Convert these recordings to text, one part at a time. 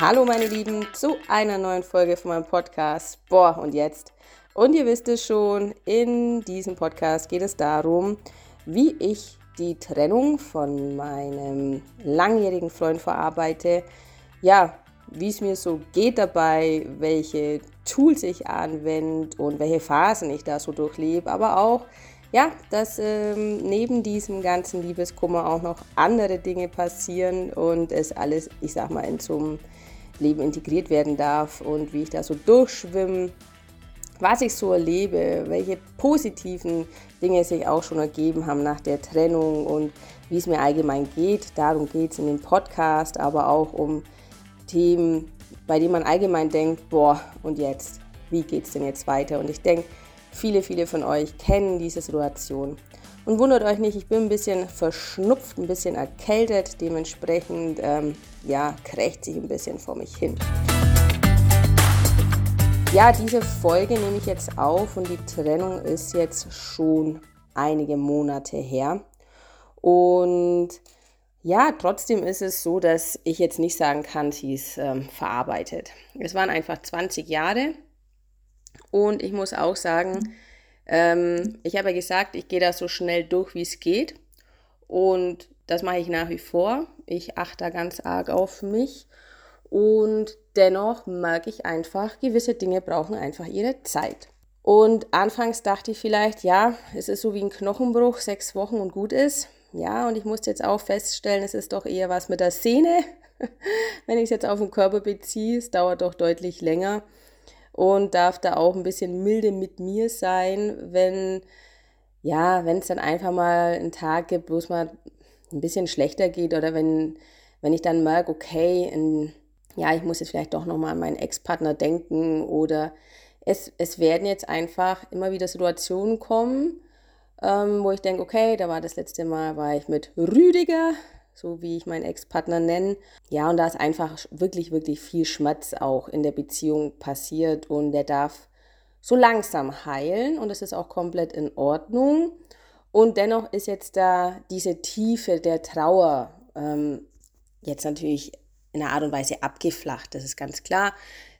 Hallo meine Lieben zu einer neuen Folge von meinem Podcast. Boah, und jetzt? Und ihr wisst es schon, in diesem Podcast geht es darum, wie ich die Trennung von meinem langjährigen Freund verarbeite. Ja, wie es mir so geht dabei, welche Tools ich anwende und welche Phasen ich da so durchlebe, aber auch, ja, dass ähm, neben diesem ganzen Liebeskummer auch noch andere Dinge passieren und es alles, ich sag mal, in so einem Leben integriert werden darf und wie ich da so durchschwimme, was ich so erlebe, welche positiven Dinge sich auch schon ergeben haben nach der Trennung und wie es mir allgemein geht. Darum geht es in dem Podcast, aber auch um Themen, bei denen man allgemein denkt, boah, und jetzt, wie geht es denn jetzt weiter? Und ich denke, viele, viele von euch kennen diese Situation. Und wundert euch nicht, ich bin ein bisschen verschnupft, ein bisschen erkältet, dementsprechend, ähm, ja, krächzt sich ein bisschen vor mich hin. Ja, diese Folge nehme ich jetzt auf und die Trennung ist jetzt schon einige Monate her. Und ja, trotzdem ist es so, dass ich jetzt nicht sagen kann, sie ist ähm, verarbeitet. Es waren einfach 20 Jahre und ich muss auch sagen, ähm, ich habe ja gesagt, ich gehe da so schnell durch, wie es geht und das mache ich nach wie vor. Ich achte da ganz arg auf mich und dennoch merke ich einfach, gewisse Dinge brauchen einfach ihre Zeit. Und anfangs dachte ich vielleicht, ja, es ist so wie ein Knochenbruch, sechs Wochen und gut ist. Ja, und ich musste jetzt auch feststellen, es ist doch eher was mit der Sehne. Wenn ich es jetzt auf den Körper beziehe, es dauert doch deutlich länger und darf da auch ein bisschen milde mit mir sein, wenn ja, wenn es dann einfach mal einen Tag gibt, wo es mal ein bisschen schlechter geht oder wenn, wenn ich dann merke, okay, in, ja, ich muss jetzt vielleicht doch nochmal an meinen Ex-Partner denken oder es, es werden jetzt einfach immer wieder Situationen kommen, ähm, wo ich denke, okay, da war das letzte Mal, war ich mit Rüdiger, so wie ich meinen Ex-Partner nenne. Ja, und da ist einfach wirklich, wirklich viel Schmerz auch in der Beziehung passiert und der darf so langsam heilen und es ist auch komplett in Ordnung. Und dennoch ist jetzt da diese Tiefe der Trauer ähm, jetzt natürlich in einer Art und Weise abgeflacht, das ist ganz klar.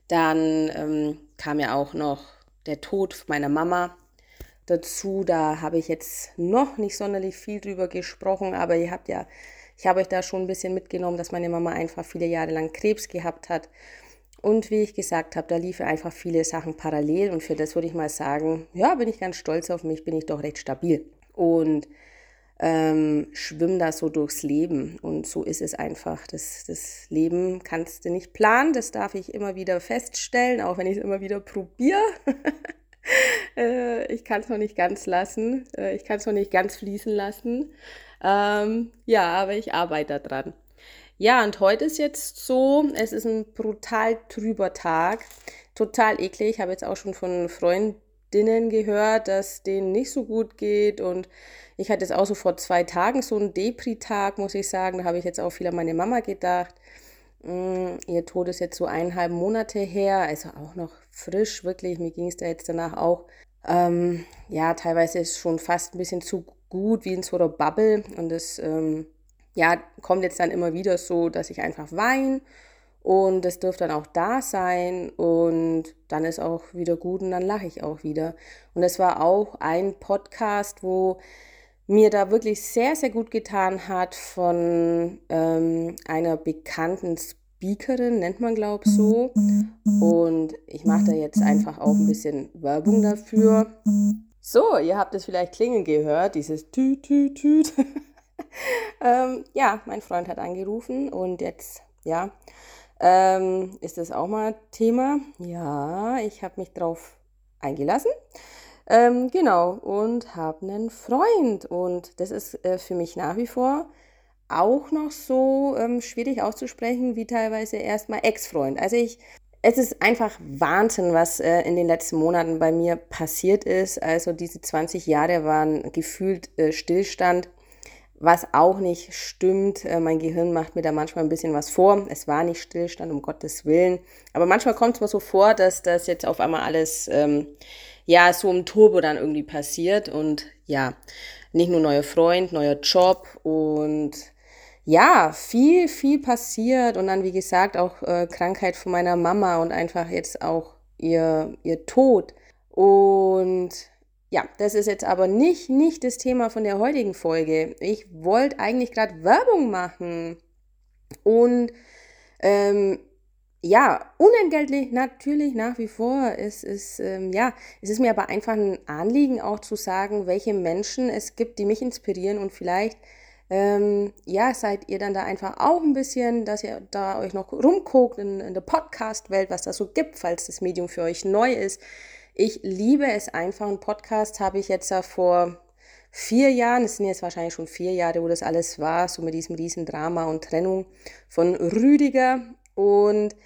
Dann ähm, kam ja auch noch der Tod meiner Mama dazu. Da habe ich jetzt noch nicht sonderlich viel drüber gesprochen, aber ihr habt ja, ich habe euch da schon ein bisschen mitgenommen, dass meine Mama einfach viele Jahre lang Krebs gehabt hat. Und wie ich gesagt habe, da liefen einfach viele Sachen parallel und für das würde ich mal sagen, ja, bin ich ganz stolz auf mich, bin ich doch recht stabil und ähm, schwimme da so durchs Leben. Und so ist es einfach. Das, das Leben kannst du nicht planen, das darf ich immer wieder feststellen, auch wenn ich es immer wieder probiere. äh, ich kann es noch nicht ganz lassen. Äh, ich kann es noch nicht ganz fließen lassen. Ähm, ja, aber ich arbeite daran. Ja, und heute ist jetzt so, es ist ein brutal trüber Tag. Total eklig. Ich habe jetzt auch schon von Freundinnen gehört, dass denen nicht so gut geht. Und ich hatte jetzt auch so vor zwei Tagen so einen Depri-Tag, muss ich sagen. Da habe ich jetzt auch viel an meine Mama gedacht. Mm, ihr Tod ist jetzt so eineinhalb Monate her, also auch noch frisch, wirklich. Mir ging es da jetzt danach auch, ähm, ja, teilweise ist schon fast ein bisschen zu gut wie in so einer Bubble. Und das, ähm, ja, kommt jetzt dann immer wieder so, dass ich einfach weine. Und das dürfte dann auch da sein. Und dann ist auch wieder gut und dann lache ich auch wieder. Und das war auch ein Podcast, wo mir da wirklich sehr, sehr gut getan hat von ähm, einer bekannten Speakerin, nennt man glaube so. Und ich mache da jetzt einfach auch ein bisschen Werbung dafür. So, ihr habt es vielleicht klingen gehört, dieses Tüt, Tüt, Tüt. ähm, ja, mein Freund hat angerufen und jetzt, ja, ähm, ist das auch mal Thema. Ja, ich habe mich drauf eingelassen. Ähm, genau, und habe einen Freund. Und das ist äh, für mich nach wie vor auch noch so ähm, schwierig auszusprechen wie teilweise erstmal Ex-Freund. Also ich, es ist einfach Wahnsinn, was äh, in den letzten Monaten bei mir passiert ist. Also diese 20 Jahre waren gefühlt äh, Stillstand, was auch nicht stimmt. Äh, mein Gehirn macht mir da manchmal ein bisschen was vor. Es war nicht Stillstand, um Gottes Willen. Aber manchmal kommt es mir so vor, dass das jetzt auf einmal alles... Ähm, ja, so im Turbo dann irgendwie passiert und ja, nicht nur neuer Freund, neuer Job und ja, viel, viel passiert und dann, wie gesagt, auch äh, Krankheit von meiner Mama und einfach jetzt auch ihr, ihr Tod. Und ja, das ist jetzt aber nicht, nicht das Thema von der heutigen Folge. Ich wollte eigentlich gerade Werbung machen. Und ähm, ja, unentgeltlich natürlich nach wie vor. Es ist, ähm, ja, es ist mir aber einfach ein Anliegen auch zu sagen, welche Menschen es gibt, die mich inspirieren und vielleicht ähm, ja, seid ihr dann da einfach auch ein bisschen, dass ihr da euch noch rumguckt in, in der Podcast-Welt, was da so gibt, falls das Medium für euch neu ist. Ich liebe es einfach. Ein Podcast habe ich jetzt ja vor vier Jahren, es sind jetzt wahrscheinlich schon vier Jahre, wo das alles war, so mit diesem riesen Drama und Trennung von Rüdiger. Und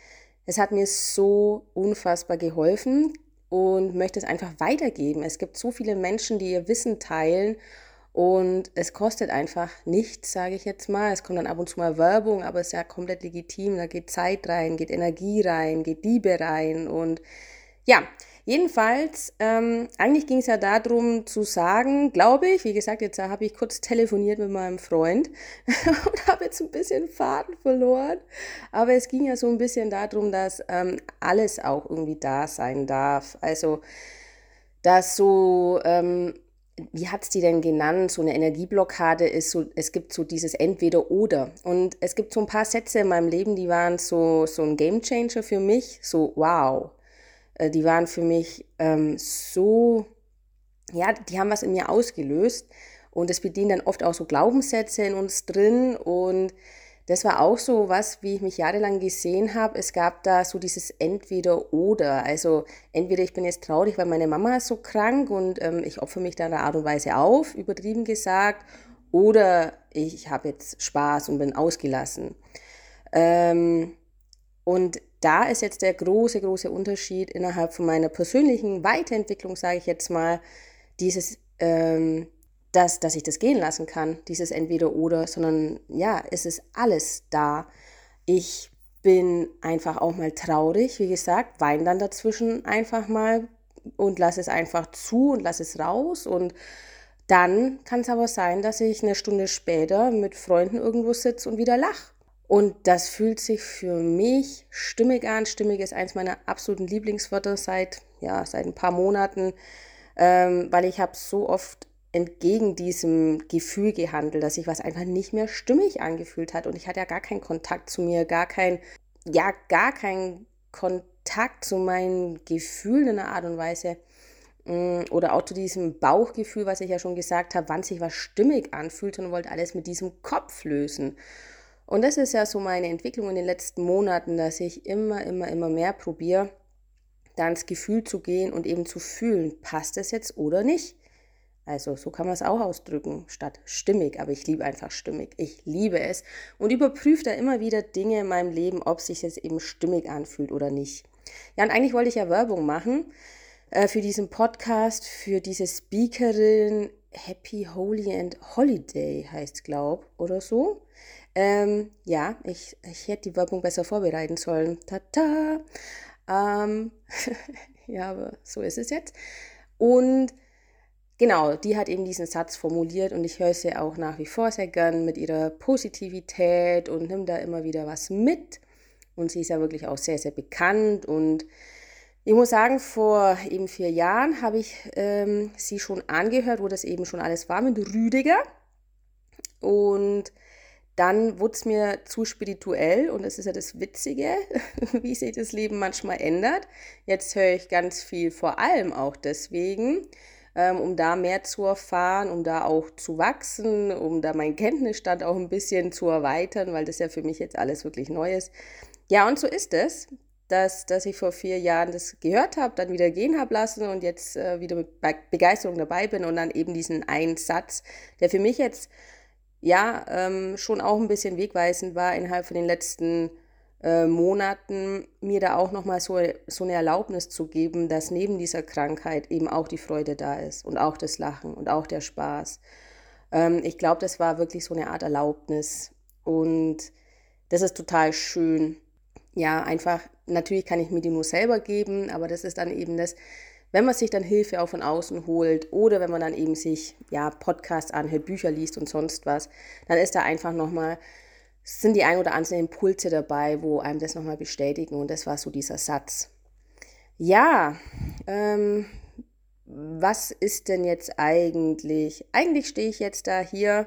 es hat mir so unfassbar geholfen und möchte es einfach weitergeben. Es gibt so viele Menschen, die ihr Wissen teilen und es kostet einfach nichts, sage ich jetzt mal. Es kommt dann ab und zu mal Werbung, aber es ist ja komplett legitim. Da geht Zeit rein, geht Energie rein, geht Liebe rein. Und ja, jedenfalls, ähm, eigentlich ging es ja darum zu sagen, glaube ich, wie gesagt, jetzt habe ich kurz telefoniert mit meinem Freund und habe jetzt ein bisschen Faden verloren. Aber es ging ja so ein bisschen darum, dass ähm, alles auch irgendwie da sein darf. Also, dass so... Ähm, wie hat es die denn genannt? So eine Energieblockade ist so, es gibt so dieses Entweder-Oder. Und es gibt so ein paar Sätze in meinem Leben, die waren so, so ein Gamechanger für mich, so wow. Äh, die waren für mich ähm, so, ja, die haben was in mir ausgelöst. Und es bedienen dann oft auch so Glaubenssätze in uns drin und das war auch so was, wie ich mich jahrelang gesehen habe. Es gab da so dieses Entweder-Oder. Also entweder ich bin jetzt traurig, weil meine Mama ist so krank und ähm, ich opfere mich da in einer Art und Weise auf, übertrieben gesagt, oder ich habe jetzt Spaß und bin ausgelassen. Ähm, und da ist jetzt der große, große Unterschied innerhalb von meiner persönlichen Weiterentwicklung, sage ich jetzt mal, dieses ähm, dass, dass ich das gehen lassen kann, dieses Entweder-Oder, sondern ja, es ist alles da. Ich bin einfach auch mal traurig, wie gesagt, weine dann dazwischen einfach mal und lasse es einfach zu und lasse es raus. Und dann kann es aber sein, dass ich eine Stunde später mit Freunden irgendwo sitze und wieder lache. Und das fühlt sich für mich stimmig an. Stimmig ist eins meiner absoluten Lieblingswörter seit, ja, seit ein paar Monaten, ähm, weil ich habe so oft entgegen diesem Gefühl gehandelt, dass sich was einfach nicht mehr stimmig angefühlt hat. Und ich hatte ja gar keinen Kontakt zu mir, gar kein, ja, gar keinen Kontakt zu meinen Gefühlen in einer Art und Weise. Mm, oder auch zu diesem Bauchgefühl, was ich ja schon gesagt habe, wann sich was stimmig anfühlt und wollte alles mit diesem Kopf lösen. Und das ist ja so meine Entwicklung in den letzten Monaten, dass ich immer, immer, immer mehr probiere, da ins Gefühl zu gehen und eben zu fühlen, passt es jetzt oder nicht. Also so kann man es auch ausdrücken, statt stimmig. Aber ich liebe einfach stimmig. Ich liebe es und überprüfe da immer wieder Dinge in meinem Leben, ob sich es eben stimmig anfühlt oder nicht. Ja, und eigentlich wollte ich ja Werbung machen äh, für diesen Podcast, für diese Speakerin Happy Holy and Holiday heißt glaub oder so. Ähm, ja, ich, ich hätte die Werbung besser vorbereiten sollen. Tata. Ähm, ja, aber so ist es jetzt. Und Genau, die hat eben diesen Satz formuliert und ich höre sie auch nach wie vor sehr gern mit ihrer Positivität und nimmt da immer wieder was mit. Und sie ist ja wirklich auch sehr, sehr bekannt. Und ich muss sagen, vor eben vier Jahren habe ich ähm, sie schon angehört, wo das eben schon alles war mit Rüdiger. Und dann wurde es mir zu spirituell und das ist ja das Witzige, wie sich das Leben manchmal ändert. Jetzt höre ich ganz viel, vor allem auch deswegen, ähm, um da mehr zu erfahren, um da auch zu wachsen, um da meinen Kenntnisstand auch ein bisschen zu erweitern, weil das ja für mich jetzt alles wirklich neu ist. Ja, und so ist es, dass, dass ich vor vier Jahren das gehört habe, dann wieder gehen habe lassen und jetzt äh, wieder mit Begeisterung dabei bin und dann eben diesen einen Satz, der für mich jetzt ja ähm, schon auch ein bisschen wegweisend war innerhalb von den letzten äh, Monaten mir da auch nochmal so, so eine Erlaubnis zu geben, dass neben dieser Krankheit eben auch die Freude da ist und auch das Lachen und auch der Spaß. Ähm, ich glaube, das war wirklich so eine Art Erlaubnis und das ist total schön. Ja, einfach, natürlich kann ich mir die nur selber geben, aber das ist dann eben das, wenn man sich dann Hilfe auch von außen holt oder wenn man dann eben sich ja Podcasts anhört, Bücher liest und sonst was, dann ist da einfach nochmal sind die ein oder anderen Impulse dabei, wo einem das nochmal bestätigen. Und das war so dieser Satz. Ja, ähm, was ist denn jetzt eigentlich? Eigentlich stehe ich jetzt da hier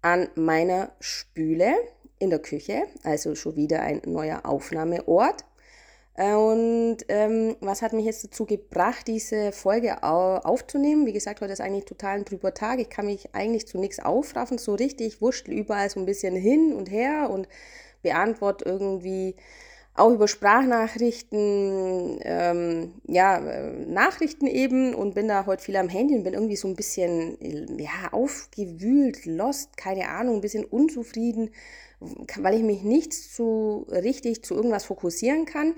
an meiner Spüle in der Küche, also schon wieder ein neuer Aufnahmeort. Äh, und ähm, was hat mich jetzt dazu gebracht, diese Folge aufzunehmen? Wie gesagt, heute ist eigentlich total ein trüber Tag. Ich kann mich eigentlich zu nichts aufraffen, so richtig. Ich wurschtel überall so ein bisschen hin und her und beantworte irgendwie auch über Sprachnachrichten, ähm, ja, äh, Nachrichten eben und bin da heute viel am Handy und bin irgendwie so ein bisschen, ja, aufgewühlt, lost, keine Ahnung, ein bisschen unzufrieden, weil ich mich nicht so richtig zu irgendwas fokussieren kann.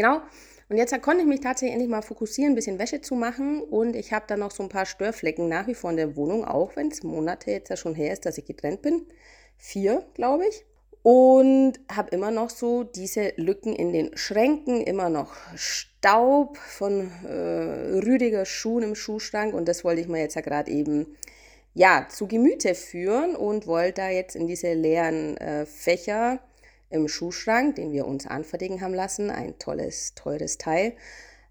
Genau. Und jetzt konnte ich mich tatsächlich endlich mal fokussieren, ein bisschen Wäsche zu machen. Und ich habe dann noch so ein paar Störflecken nach wie vor in der Wohnung, auch wenn es Monate jetzt ja schon her ist, dass ich getrennt bin. Vier, glaube ich. Und habe immer noch so diese Lücken in den Schränken, immer noch Staub von äh, Rüdiger Schuhen im Schuhschrank. Und das wollte ich mir jetzt ja gerade eben ja, zu Gemüte führen und wollte da jetzt in diese leeren äh, Fächer im Schuhschrank, den wir uns anfertigen haben lassen, ein tolles, teures Teil,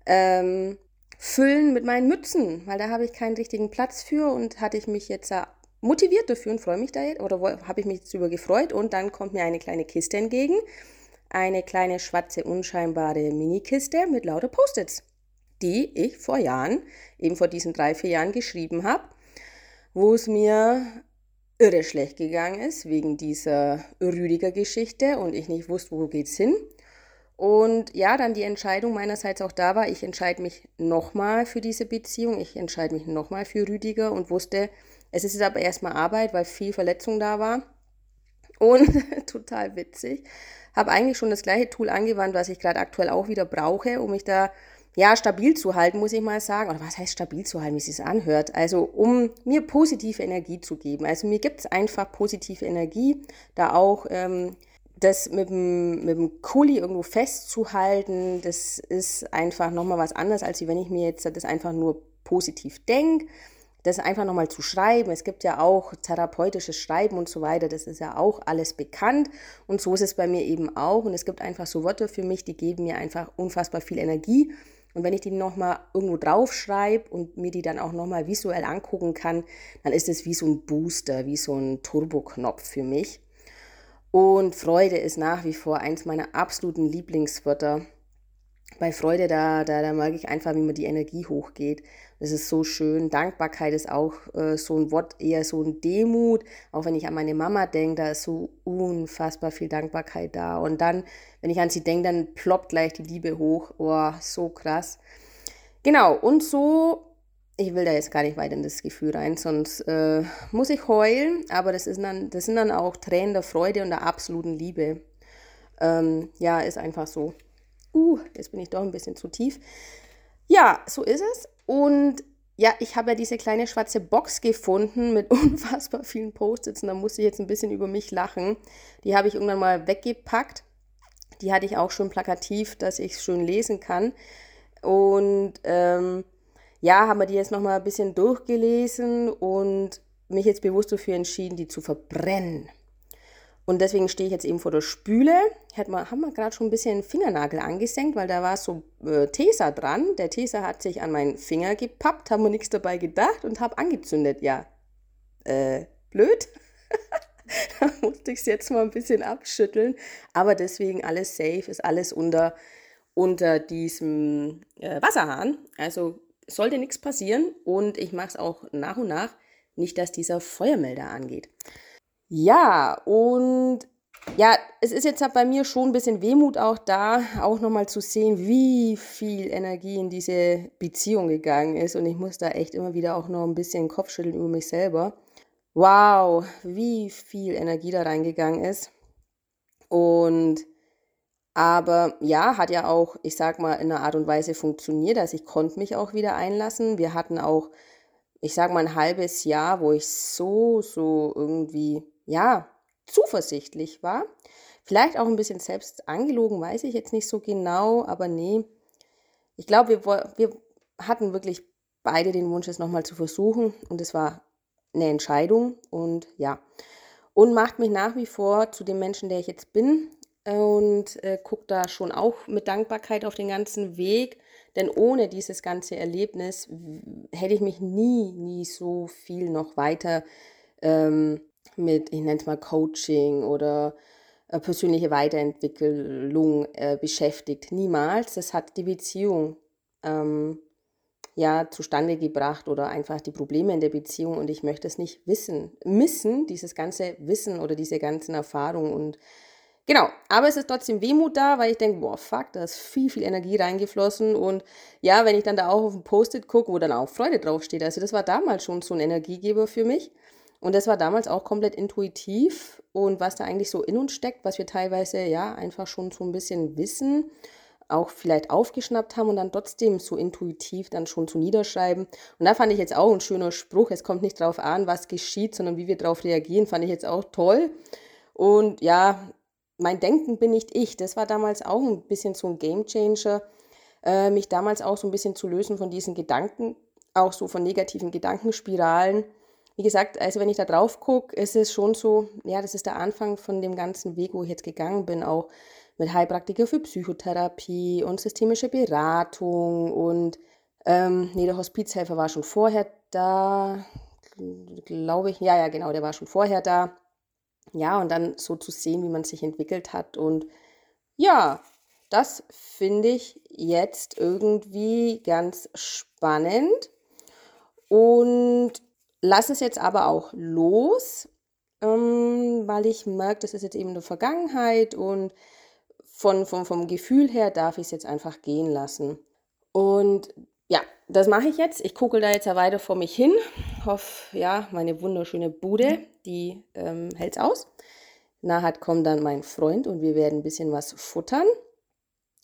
ähm, füllen mit meinen Mützen, weil da habe ich keinen richtigen Platz für und hatte ich mich jetzt motiviert dafür und freue mich da jetzt, oder habe ich mich jetzt über gefreut und dann kommt mir eine kleine Kiste entgegen, eine kleine schwarze, unscheinbare Mini-Kiste mit lauter Post-its, die ich vor Jahren, eben vor diesen drei, vier Jahren geschrieben habe, wo es mir irre schlecht gegangen ist wegen dieser Rüdiger-Geschichte und ich nicht wusste, wo geht's hin. Und ja, dann die Entscheidung meinerseits auch da war, ich entscheide mich nochmal für diese Beziehung, ich entscheide mich nochmal für Rüdiger und wusste, es ist aber erstmal Arbeit, weil viel Verletzung da war. Und total witzig, habe eigentlich schon das gleiche Tool angewandt, was ich gerade aktuell auch wieder brauche, um mich da ja, stabil zu halten, muss ich mal sagen. Oder was heißt stabil zu halten, wie es sich anhört? Also, um mir positive Energie zu geben. Also, mir gibt es einfach positive Energie, da auch ähm, das mit dem, mit dem Kuli irgendwo festzuhalten, das ist einfach nochmal was anderes, als wenn ich mir jetzt das einfach nur positiv denke. Das einfach nochmal zu schreiben. Es gibt ja auch therapeutisches Schreiben und so weiter. Das ist ja auch alles bekannt. Und so ist es bei mir eben auch. Und es gibt einfach so Worte für mich, die geben mir einfach unfassbar viel Energie. Und wenn ich die nochmal irgendwo draufschreibe und mir die dann auch nochmal visuell angucken kann, dann ist es wie so ein Booster, wie so ein Turboknopf für mich. Und Freude ist nach wie vor eins meiner absoluten Lieblingswörter. Bei Freude, da, da, da mag ich einfach, wie mir die Energie hochgeht. Das ist so schön. Dankbarkeit ist auch äh, so ein Wort, eher so ein Demut. Auch wenn ich an meine Mama denke, da ist so unfassbar viel Dankbarkeit da. Und dann, wenn ich an sie denke, dann ploppt gleich die Liebe hoch. Oh, so krass. Genau, und so, ich will da jetzt gar nicht weiter in das Gefühl rein, sonst äh, muss ich heulen. Aber das, ist dann, das sind dann auch Tränen der Freude und der absoluten Liebe. Ähm, ja, ist einfach so. Uh, jetzt bin ich doch ein bisschen zu tief. Ja, so ist es. Und ja, ich habe ja diese kleine schwarze Box gefunden mit unfassbar vielen Post-its und da musste ich jetzt ein bisschen über mich lachen. Die habe ich irgendwann mal weggepackt. Die hatte ich auch schon plakativ, dass ich es schön lesen kann. Und ähm, ja, haben wir die jetzt nochmal ein bisschen durchgelesen und mich jetzt bewusst dafür entschieden, die zu verbrennen. Und deswegen stehe ich jetzt eben vor der Spüle. Man, haben wir gerade schon ein bisschen Fingernagel angesenkt, weil da war so äh, Tesa dran. Der Tesa hat sich an meinen Finger gepappt, haben wir nichts dabei gedacht und habe angezündet. Ja, äh, blöd. da musste ich es jetzt mal ein bisschen abschütteln. Aber deswegen alles safe, ist alles unter, unter diesem äh, Wasserhahn. Also sollte nichts passieren und ich mache es auch nach und nach, nicht dass dieser Feuermelder angeht. Ja, und ja, es ist jetzt halt bei mir schon ein bisschen Wehmut auch da, auch nochmal zu sehen, wie viel Energie in diese Beziehung gegangen ist. Und ich muss da echt immer wieder auch noch ein bisschen Kopfschütteln über mich selber. Wow, wie viel Energie da reingegangen ist. Und aber ja, hat ja auch, ich sag mal, in einer Art und Weise funktioniert. Also ich konnte mich auch wieder einlassen. Wir hatten auch, ich sag mal, ein halbes Jahr, wo ich so, so irgendwie ja, zuversichtlich war. Vielleicht auch ein bisschen selbst angelogen, weiß ich jetzt nicht so genau, aber nee. Ich glaube, wir, wir hatten wirklich beide den Wunsch, es nochmal zu versuchen und es war eine Entscheidung und ja. und macht mich nach wie vor zu dem Menschen, der ich jetzt bin und äh, gucke da schon auch mit Dankbarkeit auf den ganzen Weg, denn ohne dieses ganze Erlebnis hätte ich mich nie, nie so viel noch weiter ähm, mit, ich nenne es mal Coaching oder äh, persönliche Weiterentwicklung äh, beschäftigt. Niemals. Das hat die Beziehung ähm, ja zustande gebracht oder einfach die Probleme in der Beziehung und ich möchte es nicht wissen, missen, dieses ganze Wissen oder diese ganzen Erfahrungen und Genau, aber es ist trotzdem Wehmut da, weil ich denke, boah, fuck, da ist viel, viel Energie reingeflossen. Und ja, wenn ich dann da auch auf ein Post-it gucke, wo dann auch Freude draufsteht, also das war damals schon so ein Energiegeber für mich. Und das war damals auch komplett intuitiv. Und was da eigentlich so in uns steckt, was wir teilweise ja einfach schon so ein bisschen wissen, auch vielleicht aufgeschnappt haben und dann trotzdem so intuitiv dann schon zu niederschreiben. Und da fand ich jetzt auch ein schöner Spruch. Es kommt nicht darauf an, was geschieht, sondern wie wir darauf reagieren, fand ich jetzt auch toll. Und ja, mein Denken bin nicht ich. Das war damals auch ein bisschen so ein Game Changer, äh, mich damals auch so ein bisschen zu lösen von diesen Gedanken, auch so von negativen Gedankenspiralen. Wie gesagt, also wenn ich da drauf gucke, ist es schon so, ja, das ist der Anfang von dem ganzen Weg, wo ich jetzt gegangen bin, auch mit Heilpraktiker für Psychotherapie und systemische Beratung und ähm, nee, der Hospizhelfer war schon vorher da, glaube ich. Ja, ja, genau, der war schon vorher da ja, und dann so zu sehen, wie man sich entwickelt hat. Und ja, das finde ich jetzt irgendwie ganz spannend. Und lasse es jetzt aber auch los, ähm, weil ich merke, das ist jetzt eben eine Vergangenheit und von, von, vom Gefühl her darf ich es jetzt einfach gehen lassen. Und ja, das mache ich jetzt. Ich gucke da jetzt ja weiter vor mich hin. Hoffe, ja, meine wunderschöne Bude, die ähm, hält es aus. Nachher kommt dann mein Freund und wir werden ein bisschen was futtern.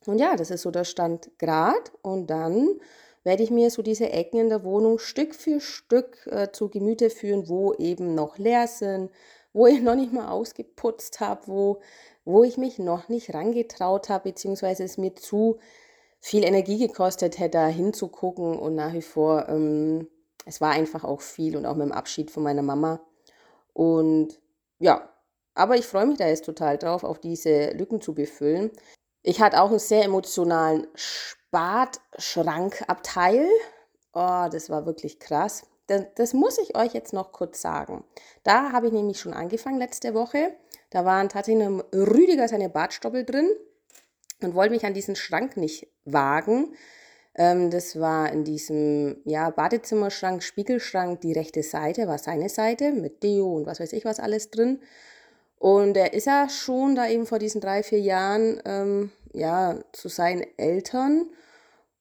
Und ja, das ist so der Stand grad. Und dann werde ich mir so diese Ecken in der Wohnung Stück für Stück äh, zu Gemüte führen, wo eben noch leer sind, wo ich noch nicht mal ausgeputzt habe, wo, wo ich mich noch nicht rangetraut habe, beziehungsweise es mir zu viel Energie gekostet hätte, da hinzugucken und nach wie vor, ähm, es war einfach auch viel und auch mit dem Abschied von meiner Mama. Und ja, aber ich freue mich da jetzt total drauf, auf diese Lücken zu befüllen. Ich hatte auch einen sehr emotionalen Spatschrankabteil. Oh, das war wirklich krass. Das, das, muss ich euch jetzt noch kurz sagen. Da habe ich nämlich schon angefangen letzte Woche. Da waren tatsächlich Rüdiger seine Bartstoppel drin und wollte mich an diesen Schrank nicht wagen. Ähm, das war in diesem ja, Badezimmerschrank, Spiegelschrank, die rechte Seite war seine Seite mit Deo und was weiß ich was alles drin. Und er ist ja schon da eben vor diesen drei, vier Jahren ähm, ja, zu seinen Eltern.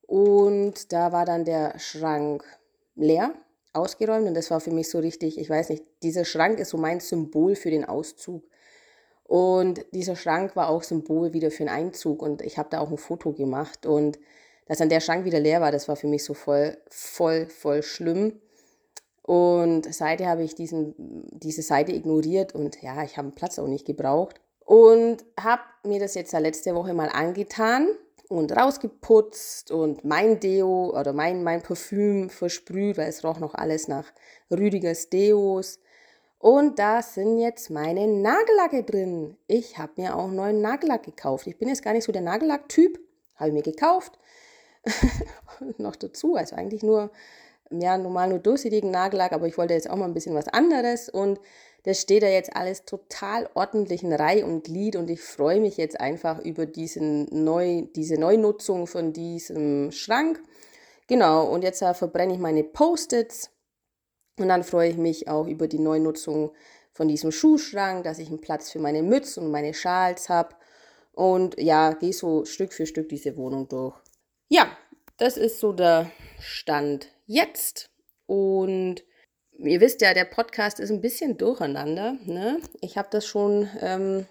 Und da war dann der Schrank leer, ausgeräumt. Und das war für mich so richtig, ich weiß nicht, dieser Schrank ist so mein Symbol für den Auszug. Und dieser Schrank war auch Symbol wieder für den Einzug und ich habe da auch ein Foto gemacht und dass dann der Schrank wieder leer war, das war für mich so voll, voll, voll schlimm. Und seitdem habe ich diesen, diese Seite ignoriert und ja, ich habe den Platz auch nicht gebraucht. Und habe mir das jetzt letzte Woche mal angetan und rausgeputzt und mein Deo oder mein, mein Parfüm versprüht, weil es roch noch alles nach Rüdigers Deos. Und da sind jetzt meine Nagellacke drin. Ich habe mir auch neuen Nagellack gekauft. Ich bin jetzt gar nicht so der Nagellack-Typ. Habe ich mir gekauft. noch dazu, also eigentlich nur, ja, normal nur durchsichtigen Nagellack, aber ich wollte jetzt auch mal ein bisschen was anderes. Und das steht da jetzt alles total ordentlich in Reihe und Glied. Und ich freue mich jetzt einfach über diesen neu, diese Neunutzung von diesem Schrank. Genau, und jetzt äh, verbrenne ich meine Post-its und dann freue ich mich auch über die Neunutzung von diesem Schuhschrank, dass ich einen Platz für meine Mütze und meine Schals habe. Und ja, gehe so Stück für Stück diese Wohnung durch. Ja, das ist so der Stand jetzt. Und ihr wisst ja, der Podcast ist ein bisschen durcheinander. Ne? Ich habe das schon, ähm,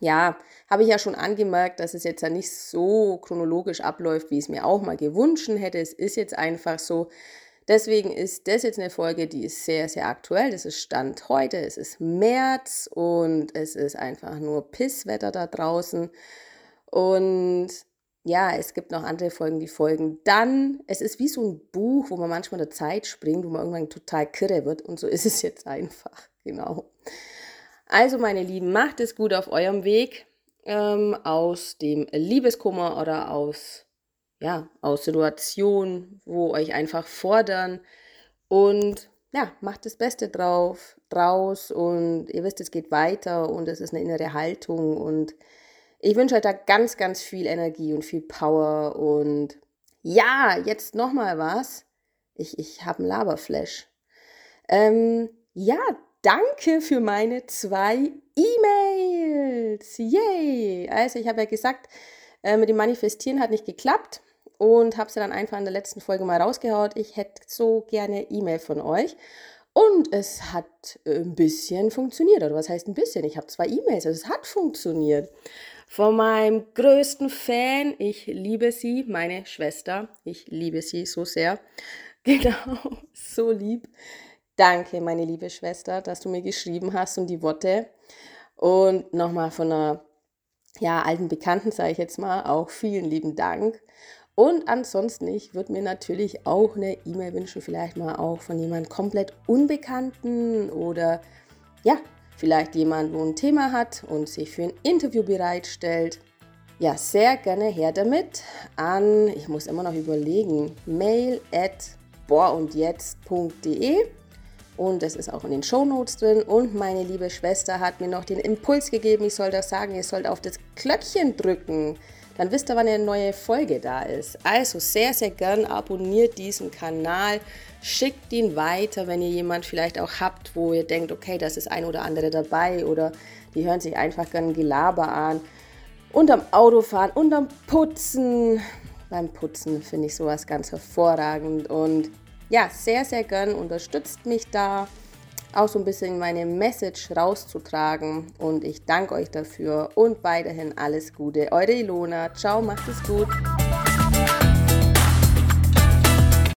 ja, habe ich ja schon angemerkt, dass es jetzt ja nicht so chronologisch abläuft, wie ich es mir auch mal gewünscht hätte. Es ist jetzt einfach so, Deswegen ist das jetzt eine Folge, die ist sehr, sehr aktuell. Das ist Stand heute, es ist März und es ist einfach nur Pisswetter da draußen. Und ja, es gibt noch andere Folgen, die folgen dann. Es ist wie so ein Buch, wo man manchmal der Zeit springt, wo man irgendwann total kirre wird. Und so ist es jetzt einfach, genau. Also, meine Lieben, macht es gut auf eurem Weg ähm, aus dem Liebeskummer oder aus, ja, aus Situationen, wo euch einfach fordern. Und ja, macht das Beste drauf, draus und ihr wisst, es geht weiter und es ist eine innere Haltung und ich wünsche euch da ganz, ganz viel Energie und viel Power und ja, jetzt nochmal was. Ich, ich habe einen Laberflash. Ähm, ja, danke für meine zwei E-Mails. Yay! Also ich habe ja gesagt, äh, mit dem Manifestieren hat nicht geklappt und habe sie dann einfach in der letzten Folge mal rausgehaut. Ich hätte so gerne E-Mail von euch. Und es hat ein bisschen funktioniert. Oder was heißt ein bisschen? Ich habe zwei E-Mails. Also es hat funktioniert. Von meinem größten Fan, ich liebe sie, meine Schwester. Ich liebe sie so sehr. Genau, so lieb. Danke, meine liebe Schwester, dass du mir geschrieben hast und die Worte. Und nochmal von einer ja, alten Bekannten, sage ich jetzt mal, auch vielen lieben Dank. Und ansonsten, ich würde mir natürlich auch eine E-Mail wünschen, vielleicht mal auch von jemandem komplett Unbekannten oder ja, vielleicht jemand, wo ein Thema hat und sich für ein Interview bereitstellt. Ja, sehr gerne her damit an, ich muss immer noch überlegen, mail at bohrundjetzt.de und das ist auch in den Shownotes drin. Und meine liebe Schwester hat mir noch den Impuls gegeben, ich soll das sagen, ihr sollt auf das Glöckchen drücken. Dann wisst ihr, wann eine neue Folge da ist. Also sehr, sehr gern abonniert diesen Kanal, schickt ihn weiter, wenn ihr jemand vielleicht auch habt, wo ihr denkt, okay, das ist ein oder andere dabei oder die hören sich einfach gern Gelaber an. Unterm Autofahren, unterm Putzen. Beim Putzen finde ich sowas ganz hervorragend und ja, sehr, sehr gern unterstützt mich da, auch so ein bisschen meine Message rauszutragen. Und ich danke euch dafür und weiterhin alles Gute. Eure Ilona. Ciao, macht es gut.